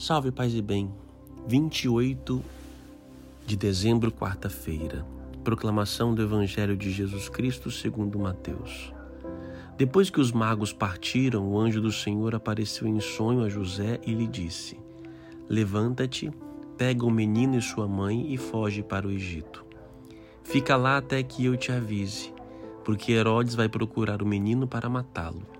Salve, paz e bem. 28 de dezembro, quarta-feira. Proclamação do Evangelho de Jesus Cristo segundo Mateus. Depois que os magos partiram, o anjo do Senhor apareceu em sonho a José e lhe disse: Levanta-te, pega o menino e sua mãe e foge para o Egito. Fica lá até que eu te avise, porque Herodes vai procurar o menino para matá-lo.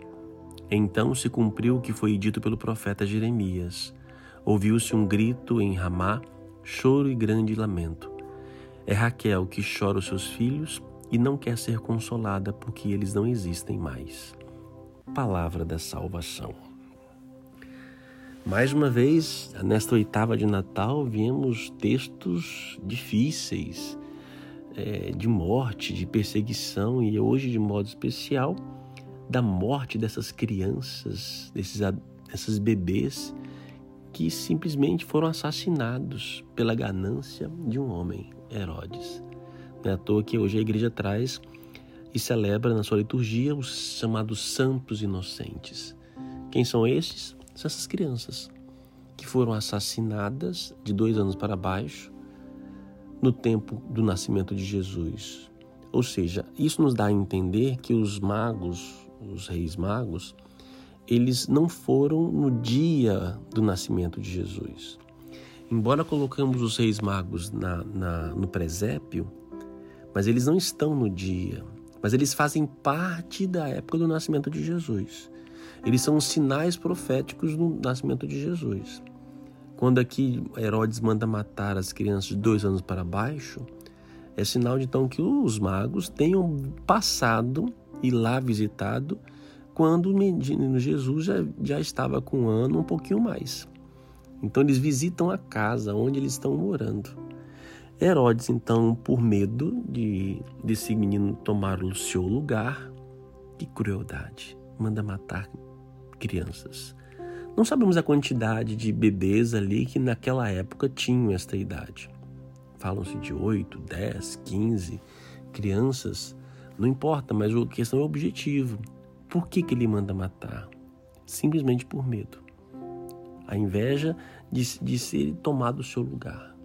Então se cumpriu o que foi dito pelo profeta Jeremias. Ouviu-se um grito em Ramá, choro e grande lamento. É Raquel que chora os seus filhos e não quer ser consolada porque eles não existem mais. Palavra da salvação. Mais uma vez, nesta oitava de Natal, vemos textos difíceis é, de morte, de perseguição e hoje, de modo especial, da morte dessas crianças, desses, desses bebês que simplesmente foram assassinados pela ganância de um homem, Herodes. Não é à toa que hoje a igreja traz e celebra na sua liturgia os chamados santos inocentes. Quem são esses? São essas crianças que foram assassinadas de dois anos para baixo no tempo do nascimento de Jesus. Ou seja, isso nos dá a entender que os magos, os reis magos, eles não foram no dia do nascimento de Jesus. Embora colocamos os reis magos na, na, no presépio, mas eles não estão no dia, mas eles fazem parte da época do nascimento de Jesus. Eles são os sinais proféticos do nascimento de Jesus. Quando aqui Herodes manda matar as crianças de dois anos para baixo, é sinal de então que os magos tenham passado e lá visitado quando o menino Jesus já, já estava com um ano, um pouquinho mais. Então eles visitam a casa onde eles estão morando. Herodes, então, por medo de desse menino tomar o seu lugar, que crueldade, manda matar crianças. Não sabemos a quantidade de bebês ali que naquela época tinham esta idade. Falam-se de 8, 10, 15 crianças não importa, mas a questão é o objetivo. Por que, que ele manda matar? Simplesmente por medo. A inveja de, de ser tomado o seu lugar.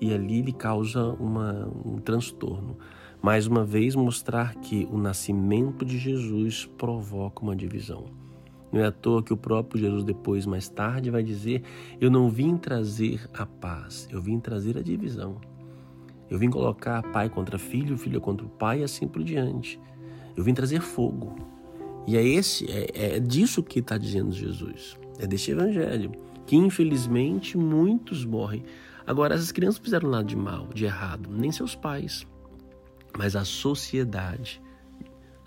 E ali ele causa uma, um transtorno. Mais uma vez, mostrar que o nascimento de Jesus provoca uma divisão. Não é à toa que o próprio Jesus, depois, mais tarde, vai dizer: Eu não vim trazer a paz, eu vim trazer a divisão. Eu vim colocar pai contra filho, filho contra o pai e assim por diante. Eu vim trazer fogo. E é esse, é, é disso que está dizendo Jesus. É deste evangelho. Que infelizmente muitos morrem. Agora, essas crianças fizeram nada de mal, de errado, nem seus pais. Mas a sociedade,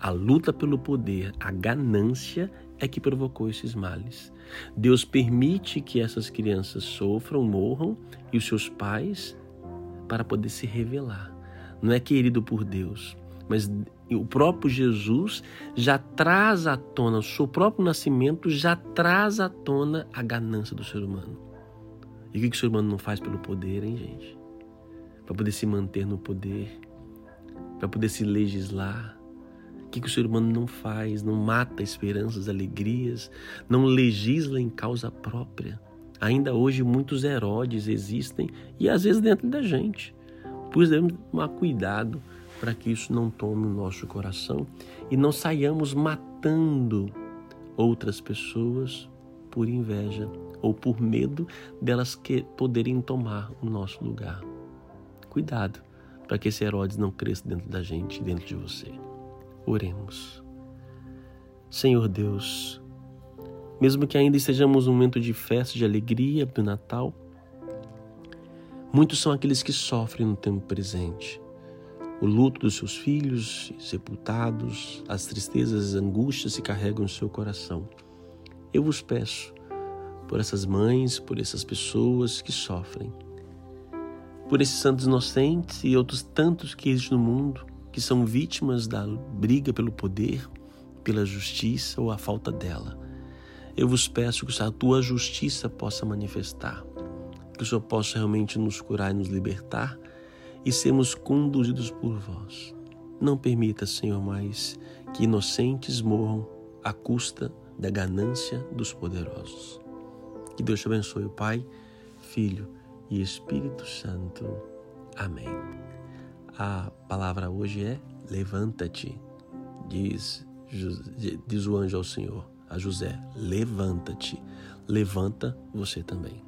a luta pelo poder, a ganância é que provocou esses males. Deus permite que essas crianças sofram, morram e os seus pais para poder se revelar. Não é querido por Deus, mas o próprio Jesus já traz à tona, o seu próprio nascimento já traz à tona a ganância do ser humano. E o que o ser humano não faz pelo poder, hein, gente? Para poder se manter no poder, para poder se legislar. O que o ser humano não faz? Não mata esperanças, alegrias, não legisla em causa própria. Ainda hoje muitos Herodes existem e às vezes dentro da gente. Pois devemos tomar cuidado para que isso não tome o nosso coração e não saiamos matando outras pessoas por inveja ou por medo delas que poderem tomar o nosso lugar. Cuidado para que esse Herodes não cresça dentro da gente, dentro de você. Oremos. Senhor Deus, mesmo que ainda estejamos num momento de festa, de alegria do Natal, muitos são aqueles que sofrem no tempo presente. O luto dos seus filhos sepultados, as tristezas, as angústias se carregam no seu coração. Eu vos peço, por essas mães, por essas pessoas que sofrem, por esses santos inocentes e outros tantos que existem no mundo que são vítimas da briga pelo poder, pela justiça ou a falta dela. Eu vos peço que a tua justiça possa manifestar, que o Senhor possa realmente nos curar e nos libertar e sermos conduzidos por vós. Não permita, Senhor, mais que inocentes morram à custa da ganância dos poderosos. Que Deus te abençoe, o Pai, Filho e Espírito Santo. Amém. A palavra hoje é levanta-te, diz, diz o anjo ao Senhor, a José, levanta-te, levanta você também.